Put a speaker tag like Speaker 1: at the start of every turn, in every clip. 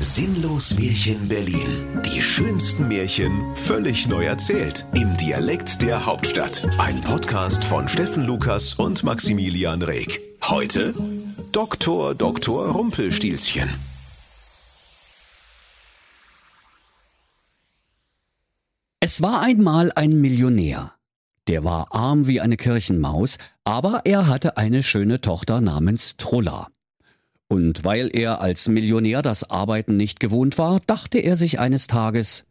Speaker 1: Sinnlos Märchen Berlin. Die schönsten Märchen völlig neu erzählt. Im Dialekt der Hauptstadt. Ein Podcast von Steffen Lukas und Maximilian Reg. Heute Doktor Doktor Rumpelstilzchen.
Speaker 2: Es war einmal ein Millionär. Der war arm wie eine Kirchenmaus, aber er hatte eine schöne Tochter namens Trulla. Und weil er als Millionär das Arbeiten nicht gewohnt war, dachte er sich eines Tages,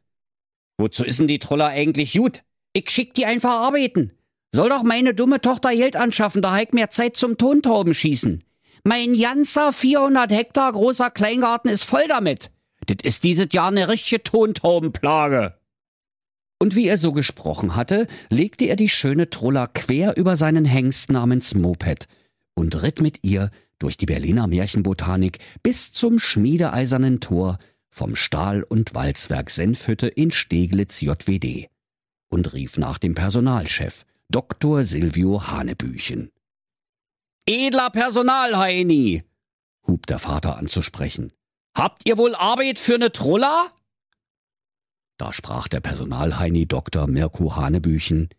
Speaker 2: Wozu ist denn die Trulla eigentlich gut? Ich schick die einfach arbeiten. Soll doch meine dumme Tochter Geld anschaffen, da heik mehr Zeit zum Tontaubenschießen. Mein ganzer 400 Hektar großer Kleingarten ist voll damit. Das ist dieses Jahr eine richtige Tontaubenplage. Und wie er so gesprochen hatte, legte er die schöne Trulla quer über seinen Hengst namens Moped und ritt mit ihr durch die Berliner Märchenbotanik bis zum schmiedeeisernen Tor vom Stahl- und Walzwerk Senfhütte in Steglitz JWD und rief nach dem Personalchef, Dr. Silvio Hanebüchen. Edler Personalheini, hub der Vater an zu sprechen. Habt ihr wohl Arbeit für ne Trulla? Da sprach der Personalheini Dr. Mirko Hanebüchen.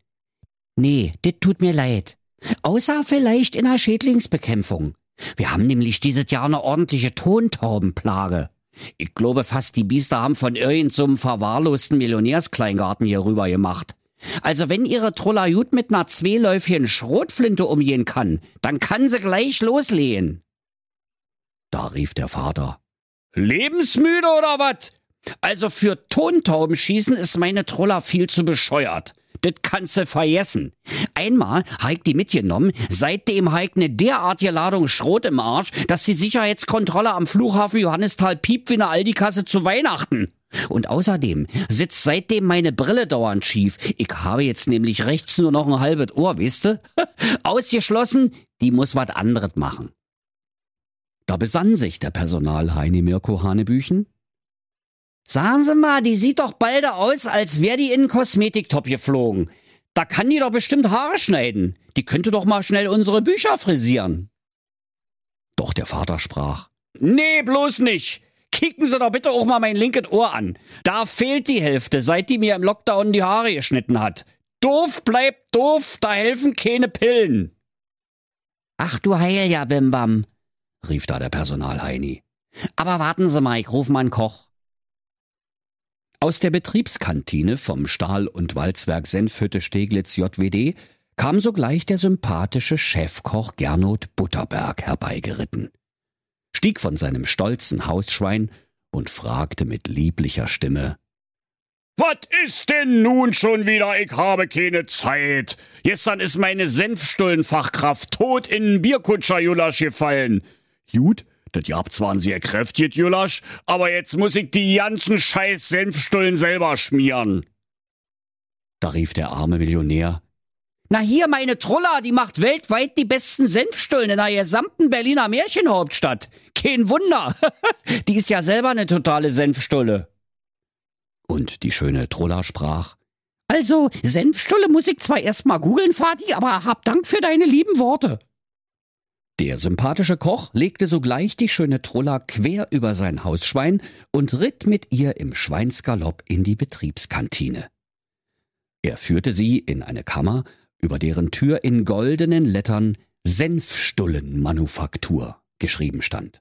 Speaker 2: Nee, dit tut mir leid. Außer vielleicht in der Schädlingsbekämpfung. Wir haben nämlich dieses Jahr eine ordentliche Tontaubenplage. Ich glaube fast, die Biester haben von irgend so verwahrlosten Millionärskleingarten hier rüber gemacht. Also wenn ihre Trulla gut mit ner zweiläufigen Schrotflinte umgehen kann, dann kann sie gleich loslehen. Da rief der Vater. Lebensmüde oder wat? Also für Tontaubenschießen ist meine Trulla viel zu bescheuert. Das kannst du vergessen. Einmal heik die mitgenommen, seitdem heik ne derartige Ladung Schrot im Arsch, dass die Sicherheitskontrolle am Flughafen Johannisthal piept wie eine Aldi-Kasse zu Weihnachten. Und außerdem sitzt seitdem meine Brille dauernd schief. Ich habe jetzt nämlich rechts nur noch ein halbes Ohr, wisst du? Ausgeschlossen, die muss was anderes machen. Da besann sich der Personalheini Mirko Hanebüchen Sagen Sie mal, die sieht doch bald aus, als wär die in einen Kosmetiktop geflogen. Da kann die doch bestimmt Haare schneiden. Die könnte doch mal schnell unsere Bücher frisieren. Doch der Vater sprach. Nee, bloß nicht. Kicken Sie doch bitte auch mal mein linkes Ohr an. Da fehlt die Hälfte, seit die mir im Lockdown die Haare geschnitten hat. Doof bleibt doof, da helfen keine Pillen. Ach du Heil ja, Bimbam, rief da der Personalheini. Aber warten Sie mal, ich ruf mal einen Koch. Aus der Betriebskantine vom Stahl- und Walzwerk Senfhütte Steglitz JWD kam sogleich der sympathische Chefkoch Gernot Butterberg herbeigeritten, stieg von seinem stolzen Hausschwein und fragte mit lieblicher Stimme Was ist denn nun schon wieder? Ich habe keine Zeit. Gestern ist meine Senfstullenfachkraft tot in einen Bierkutscher Julasch gefallen. Gut, das Jab zwar ein sehr kräftig, Jülasch, aber jetzt muss ich die ganzen scheiß Senfstullen selber schmieren. Da rief der arme Millionär. Na hier, meine Trulla, die macht weltweit die besten Senfstullen in der gesamten Berliner Märchenhauptstadt. Kein Wunder. die ist ja selber eine totale Senfstulle. Und die schöne Trulla sprach. Also, Senfstulle muss ich zwar erst mal googeln, Vati, aber hab Dank für deine lieben Worte. Der sympathische Koch legte sogleich die schöne Trulla quer über sein Hausschwein und ritt mit ihr im Schweinsgalopp in die Betriebskantine. Er führte sie in eine Kammer, über deren Tür in goldenen Lettern Senfstullenmanufaktur geschrieben stand.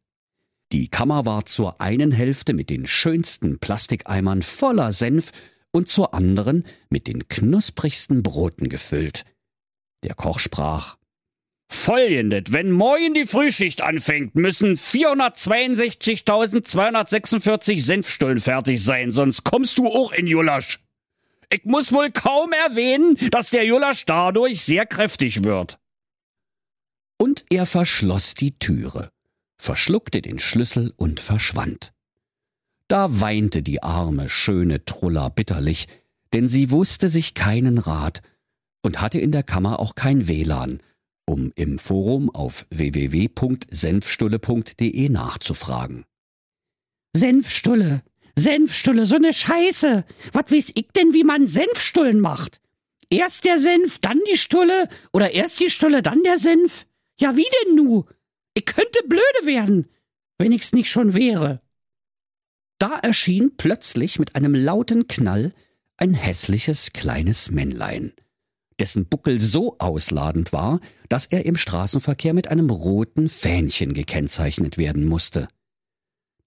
Speaker 2: Die Kammer war zur einen Hälfte mit den schönsten Plastikeimern voller Senf und zur anderen mit den knusprigsten Broten gefüllt. Der Koch sprach Folgendes, wenn morgen die Frühschicht anfängt, müssen 462.246 Senfstullen fertig sein, sonst kommst du auch in Julasch. Ich muss wohl kaum erwähnen, dass der Julasch dadurch sehr kräftig wird. Und er verschloss die Türe, verschluckte den Schlüssel und verschwand. Da weinte die arme, schöne Trulla bitterlich, denn sie wusste sich keinen Rat und hatte in der Kammer auch kein WLAN, um im Forum auf www.senfstulle.de nachzufragen. Senfstulle, Senfstulle, so ne Scheiße. Was weiß ich denn, wie man Senfstullen macht? Erst der Senf, dann die Stulle oder erst die Stulle, dann der Senf? Ja, wie denn nu? Ich könnte blöde werden, wenn ich's nicht schon wäre. Da erschien plötzlich mit einem lauten Knall ein hässliches kleines Männlein, dessen Buckel so ausladend war, dass er im Straßenverkehr mit einem roten Fähnchen gekennzeichnet werden musste.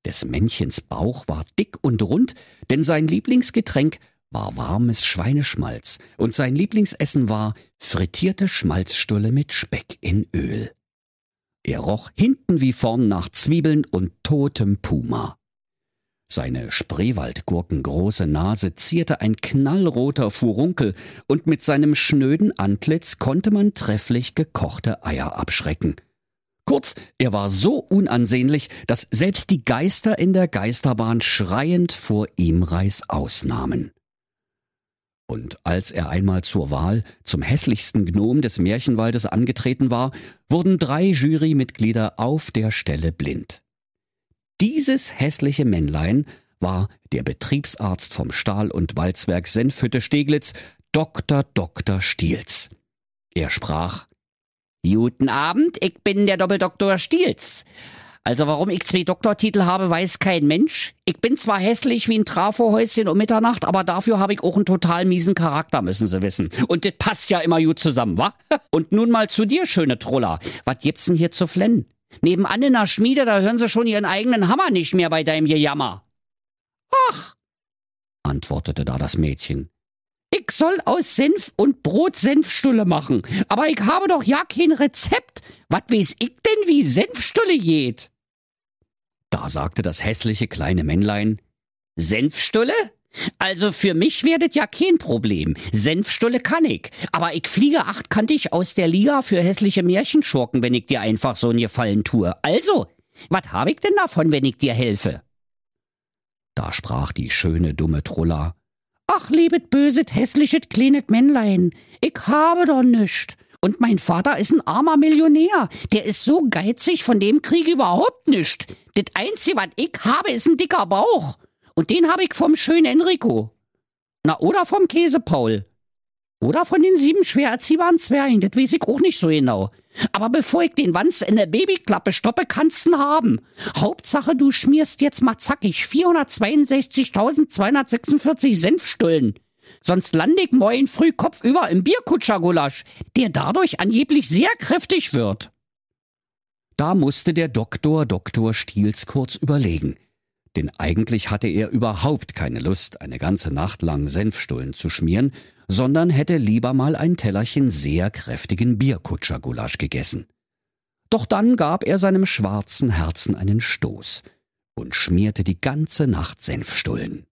Speaker 2: Des Männchens Bauch war dick und rund, denn sein Lieblingsgetränk war warmes Schweineschmalz und sein Lieblingsessen war frittierte Schmalzstulle mit Speck in Öl. Er roch hinten wie vorn nach Zwiebeln und totem Puma. Seine Spreewaldgurkengroße Nase zierte ein knallroter Furunkel, und mit seinem schnöden Antlitz konnte man trefflich gekochte Eier abschrecken. Kurz, er war so unansehnlich, dass selbst die Geister in der Geisterbahn schreiend vor ihm Reißaus nahmen. Und als er einmal zur Wahl zum hässlichsten Gnom des Märchenwaldes angetreten war, wurden drei Jurymitglieder auf der Stelle blind. Dieses hässliche Männlein war der Betriebsarzt vom Stahl- und Walzwerk Senfhütte Steglitz, Dr. Dr. Stiels. Er sprach Guten Abend, ich bin der Doppeldoktor Stiels. Also warum ich zwei Doktortitel habe, weiß kein Mensch. Ich bin zwar hässlich wie ein Trafohäuschen um Mitternacht, aber dafür habe ich auch einen total miesen Charakter, müssen Sie wissen. Und das passt ja immer gut zusammen, wa? Und nun mal zu dir, schöne Troller. Was gibt's denn hier zu flennen? Nebenan in der Schmiede, da hören sie schon ihren eigenen Hammer nicht mehr bei deinem Gejammer. Ach, antwortete da das Mädchen. Ich soll aus Senf und Brot Senfstulle machen, aber ich habe doch ja kein Rezept. Was weiß ich denn, wie Senfstulle geht? Da sagte das hässliche kleine Männlein, Senfstulle? Also für mich werdet ja kein Problem. Senfstulle kann ich. Aber ich fliege achtkantig aus der Liga für hässliche Märchenschurken, wenn ich dir einfach so einen Gefallen tue. Also, was hab ich denn davon, wenn ich dir helfe? Da sprach die schöne dumme Trulla. Ach, liebet böset, hässlichet kleines Männlein, ich habe doch nischt. Und mein Vater ist ein armer Millionär. Der ist so geizig, von dem krieg ich überhaupt nischt. Das Einzige, was ich habe, ist ein dicker Bauch. Und den habe ich vom schönen Enrico. Na, oder vom Käse Paul. Oder von den sieben schwer erziehbaren Zwergen, das weiß ich auch nicht so genau. Aber bevor ich den Wanz in der Babyklappe stoppe, kannst'n haben. Hauptsache, du schmierst jetzt mal zackig 462.246 Senfstullen. Sonst lande ich morgen früh kopfüber im Bierkutschergulasch, der dadurch angeblich sehr kräftig wird. Da musste der Doktor Doktor Stiels kurz überlegen denn eigentlich hatte er überhaupt keine Lust, eine ganze Nacht lang Senfstullen zu schmieren, sondern hätte lieber mal ein Tellerchen sehr kräftigen Bierkutschergulasch gegessen. Doch dann gab er seinem schwarzen Herzen einen Stoß und schmierte die ganze Nacht Senfstullen.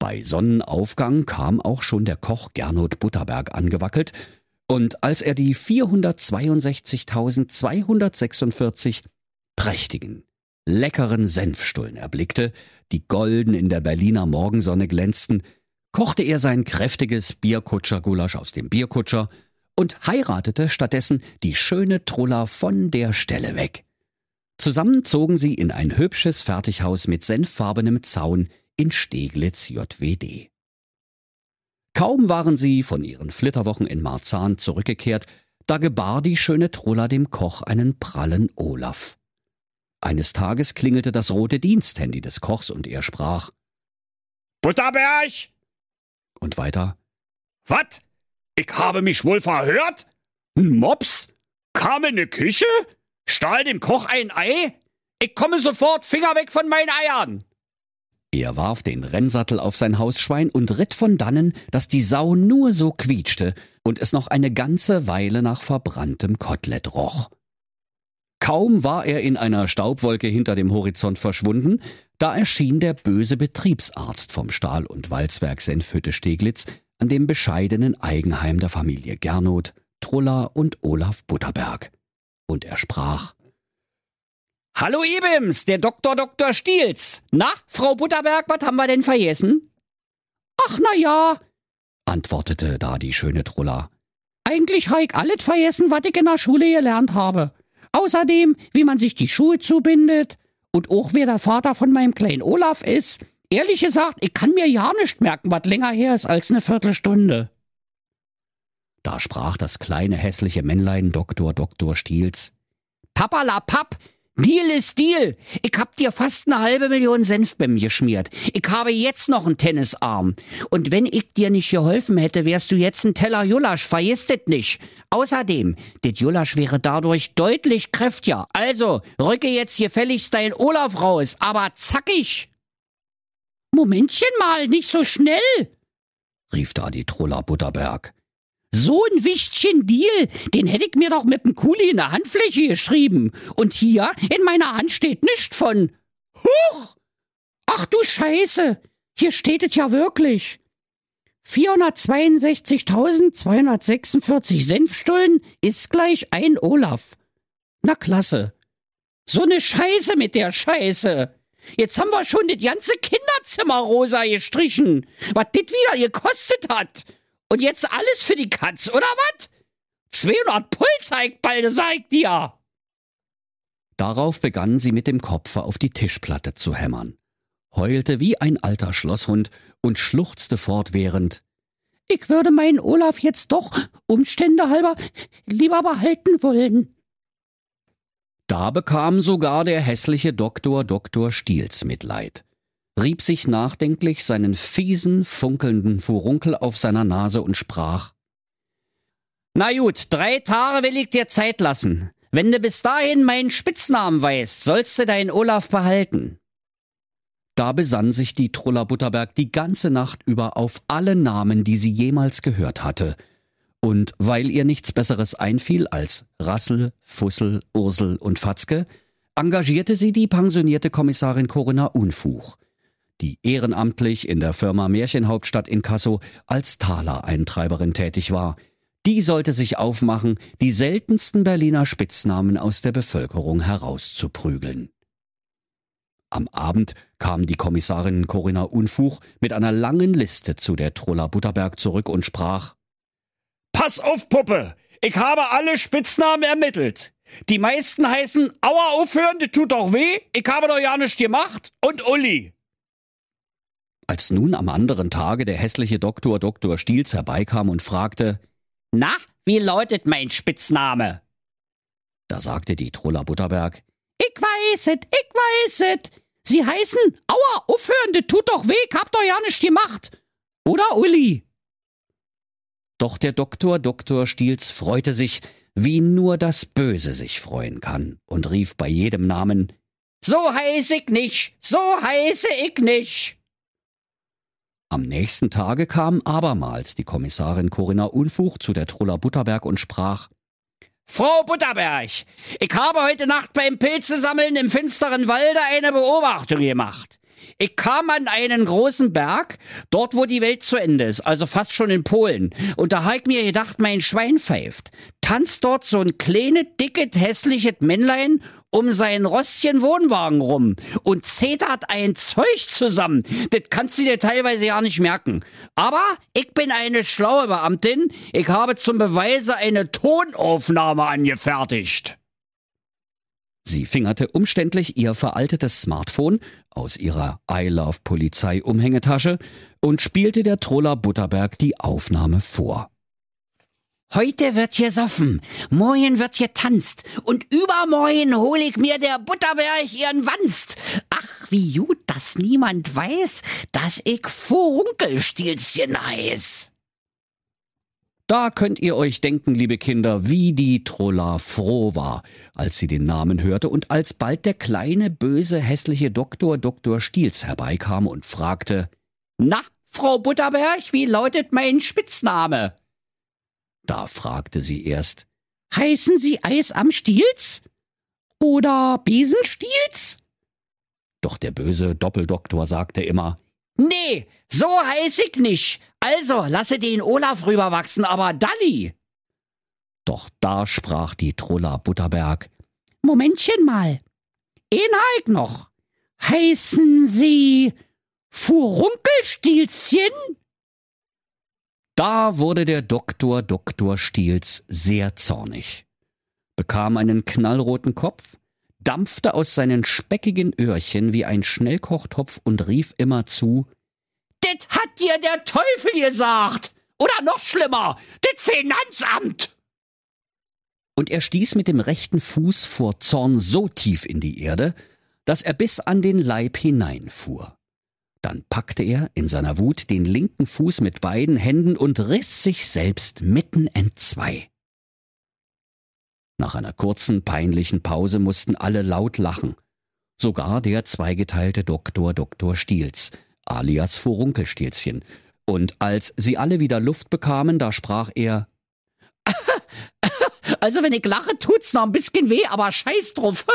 Speaker 2: Bei Sonnenaufgang kam auch schon der Koch Gernot Butterberg angewackelt, und als er die 462.246 prächtigen, leckeren Senfstullen erblickte, die golden in der Berliner Morgensonne glänzten, kochte er sein kräftiges Bierkutschergulasch aus dem Bierkutscher und heiratete stattdessen die schöne Trulla von der Stelle weg. Zusammen zogen sie in ein hübsches Fertighaus mit senffarbenem Zaun in Steglitz JWD. Kaum waren sie von ihren Flitterwochen in Marzahn zurückgekehrt, da gebar die schöne Trulla dem Koch einen prallen Olaf. Eines Tages klingelte das rote Diensthandy des Kochs und er sprach Butterberg! Und weiter Was? Ich habe mich wohl verhört? Ein Mops? Kam in die Küche? Stahl dem Koch ein Ei? Ich komme sofort, Finger weg von meinen Eiern! Er warf den Rennsattel auf sein Hausschwein und ritt von dannen, dass die Sau nur so quietschte und es noch eine ganze Weile nach verbranntem Kotelett roch. Kaum war er in einer Staubwolke hinter dem Horizont verschwunden, da erschien der böse Betriebsarzt vom Stahl- und Walzwerk Senfhütte Steglitz an dem bescheidenen Eigenheim der Familie Gernot, Trulla und Olaf Butterberg. Und er sprach Hallo Ibims, der Doktor Doktor Stiels. Na, Frau Butterberg, was haben wir denn vergessen? Ach na ja, antwortete da die schöne Trulla. Eigentlich habe ich alles vergessen, was ich in der Schule gelernt habe. Außerdem, wie man sich die Schuhe zubindet und auch wer der Vater von meinem kleinen Olaf ist. Ehrlich gesagt, ich kann mir ja nicht merken, was länger her ist als eine Viertelstunde. Da sprach das kleine hässliche Männlein Doktor Doktor Stiels. Papala Papp, Deal ist Deal. Ich hab dir fast eine halbe Million Senf geschmiert. Ich habe jetzt noch einen Tennisarm. Und wenn ich dir nicht geholfen hätte, wärst du jetzt ein Teller Julasch. Vergiss das nicht. Außerdem, das Julasch wäre dadurch deutlich kräftiger. Also, rücke jetzt gefälligst dein Olaf raus, aber zackig. Momentchen mal, nicht so schnell, rief da die Troller Butterberg. So ein Wichtchen Deal, den hätte ich mir doch mit dem Kuli in der Handfläche geschrieben. Und hier in meiner Hand steht nichts von. Huch! Ach du Scheiße! Hier steht es ja wirklich. 462.246 Senfstullen ist gleich ein Olaf. Na klasse. So ne Scheiße mit der Scheiße. Jetzt haben wir schon das ganze Kinderzimmer rosa gestrichen, was dit wieder gekostet hat. Und jetzt alles für die Katz, oder was? 200 Pulseigball, sag ich dir!
Speaker 3: Darauf begann sie mit dem Kopfe auf die Tischplatte zu hämmern, heulte wie ein alter Schlosshund und schluchzte fortwährend.
Speaker 2: Ich würde meinen Olaf jetzt doch, Umstände halber, lieber behalten wollen.
Speaker 3: Da bekam sogar der hässliche Doktor Doktor Stiels Mitleid rieb sich nachdenklich seinen fiesen, funkelnden Furunkel auf seiner Nase und sprach
Speaker 2: Na gut, drei Tage will ich dir Zeit lassen. Wenn du bis dahin meinen Spitznamen weißt, sollst du deinen Olaf behalten.
Speaker 3: Da besann sich die Truller Butterberg die ganze Nacht über auf alle Namen, die sie jemals gehört hatte. Und weil ihr nichts Besseres einfiel als Rassel, Fussel, Ursel und Fatzke, engagierte sie die pensionierte Kommissarin Corinna Unfuch die ehrenamtlich in der Firma Märchenhauptstadt in Kasso als Talereintreiberin tätig war. Die sollte sich aufmachen, die seltensten Berliner Spitznamen aus der Bevölkerung herauszuprügeln. Am Abend kam die Kommissarin Corinna Unfuch mit einer langen Liste zu der Troller Butterberg zurück und sprach
Speaker 2: Pass auf, Puppe! Ich habe alle Spitznamen ermittelt. Die meisten heißen Aua aufhören, das tut doch weh, ich habe doch ja nichts gemacht und Uli.
Speaker 3: Als nun am anderen Tage der hässliche Doktor Dr. Stiels herbeikam und fragte,
Speaker 2: Na, wie lautet mein Spitzname?
Speaker 3: Da sagte die Troller Butterberg,
Speaker 2: Ich weiß et, ich weiß et. Sie heißen, aua, aufhören, das tut doch weh, habt doch ja nicht gemacht. Oder Uli?
Speaker 3: Doch der Doktor Dr. Stiels freute sich, wie nur das Böse sich freuen kann, und rief bei jedem Namen,
Speaker 2: So heiß ich nicht, so heiße ich nicht.
Speaker 3: Am nächsten Tage kam abermals die Kommissarin Corinna Unfuch zu der Truller Butterberg und sprach
Speaker 2: Frau Butterberg, ich habe heute Nacht beim Pilzesammeln im finsteren Walde eine Beobachtung gemacht. Ich kam an einen großen Berg, dort wo die Welt zu Ende ist, also fast schon in Polen. Und da hab ich mir gedacht, mein Schwein pfeift. Tanzt dort so ein kleines, dickes, hässliches Männlein um seinen Rostchen Wohnwagen rum und zetert ein Zeug zusammen. Das kannst du dir teilweise ja nicht merken. Aber ich bin eine schlaue Beamtin. Ich habe zum Beweise eine Tonaufnahme angefertigt.
Speaker 3: Sie fingerte umständlich ihr veraltetes Smartphone aus ihrer I Love Polizei Umhängetasche und spielte der Troller Butterberg die Aufnahme vor.
Speaker 2: Heute wird gesoffen, morgen wird getanzt und übermorgen hol ich mir der Butterberg ihren Wanst. Ach, wie gut, dass niemand weiß, dass ich Furunkelstielchen heiß.
Speaker 3: Da könnt ihr euch denken, liebe Kinder, wie die Trolla froh war, als sie den Namen hörte und als bald der kleine, böse, hässliche Doktor Dr. Stiels herbeikam und fragte,
Speaker 2: Na, Frau Butterberg, wie lautet mein Spitzname?
Speaker 3: Da fragte sie erst,
Speaker 2: Heißen Sie Eis am Stiels? Oder Besenstiels?
Speaker 3: Doch der böse Doppeldoktor sagte immer,
Speaker 2: Nee, so heiß ich nicht. Also lasse den Olaf rüberwachsen, aber Dalli.
Speaker 3: Doch da sprach die Trulla Butterberg,
Speaker 2: Momentchen mal. Ein ich noch. Heißen Sie Furunkelstielchen?
Speaker 3: Da wurde der Doktor Doktor Stiels sehr zornig, bekam einen knallroten Kopf, dampfte aus seinen speckigen Öhrchen wie ein Schnellkochtopf und rief immer zu
Speaker 2: Dit hat dir der Teufel gesagt! Oder noch schlimmer, dit Finanzamt! Und er stieß mit dem rechten Fuß vor Zorn so tief in die Erde, dass er bis an den Leib hineinfuhr. Dann packte er in seiner Wut den linken Fuß mit beiden Händen und riss sich selbst mitten entzwei. Nach einer kurzen, peinlichen Pause mussten alle laut lachen. Sogar der zweigeteilte Doktor Dr. Stiels, alias Furunkelstielchen. Und als sie alle wieder Luft bekamen, da sprach er
Speaker 4: Also wenn ich lache, tut's noch ein bisschen weh, aber scheiß drauf.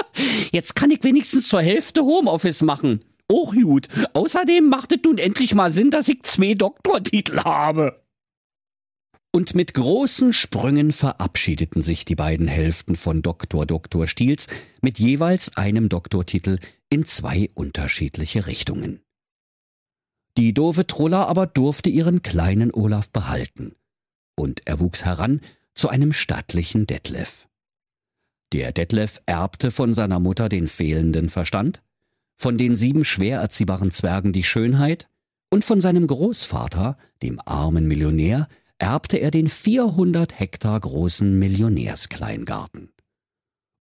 Speaker 4: Jetzt kann ich wenigstens zur Hälfte Homeoffice machen. Och gut. Außerdem macht es nun endlich mal Sinn, dass ich zwei Doktortitel habe.
Speaker 2: Und mit großen Sprüngen verabschiedeten sich die beiden Hälften von Doktor Dr. Stiels mit jeweils einem Doktortitel in zwei unterschiedliche Richtungen. Die doofe Trulla aber durfte ihren kleinen Olaf behalten. Und er wuchs heran zu einem stattlichen Detlef. Der Detlef erbte von seiner Mutter den fehlenden Verstand, von den sieben schwer erziehbaren Zwergen die Schönheit und von seinem Großvater, dem armen Millionär, erbte er den 400 Hektar großen Millionärskleingarten.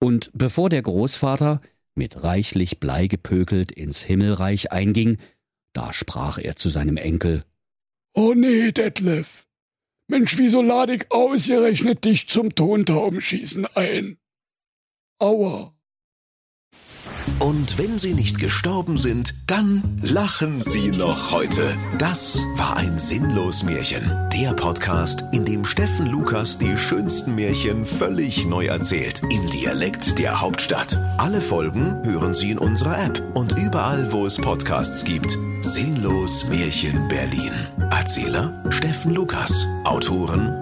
Speaker 2: Und bevor der Großvater, mit reichlich Blei gepökelt, ins Himmelreich einging, da sprach er zu seinem Enkel
Speaker 5: Oh nee, Detlef. Mensch, wieso lade ich ausgerechnet dich zum Tontaubenschießen ein? Aua.
Speaker 1: Und wenn sie nicht gestorben sind, dann lachen sie noch heute. Das war ein sinnlos Märchen. Der Podcast, in dem Steffen Lukas die schönsten Märchen völlig neu erzählt. Im Dialekt der Hauptstadt. Alle Folgen hören Sie in unserer App und überall, wo es Podcasts gibt. Sinnlos Märchen Berlin. Erzähler Steffen Lukas. Autoren